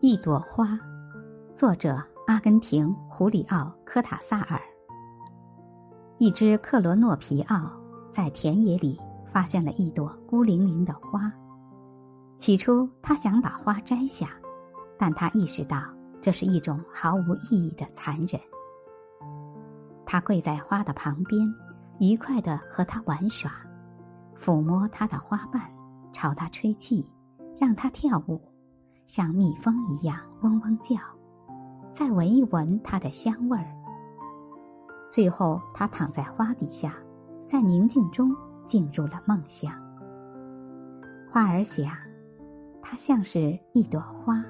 一朵花，作者阿根廷胡里奥·科塔萨尔。一只克罗诺皮奥在田野里发现了一朵孤零零的花，起初他想把花摘下，但他意识到这是一种毫无意义的残忍。他跪在花的旁边，愉快的和它玩耍，抚摸它的花瓣，朝它吹气，让它跳舞。像蜜蜂一样嗡嗡叫，再闻一闻它的香味儿。最后，他躺在花底下，在宁静中进入了梦乡。花儿想，它像是一朵花。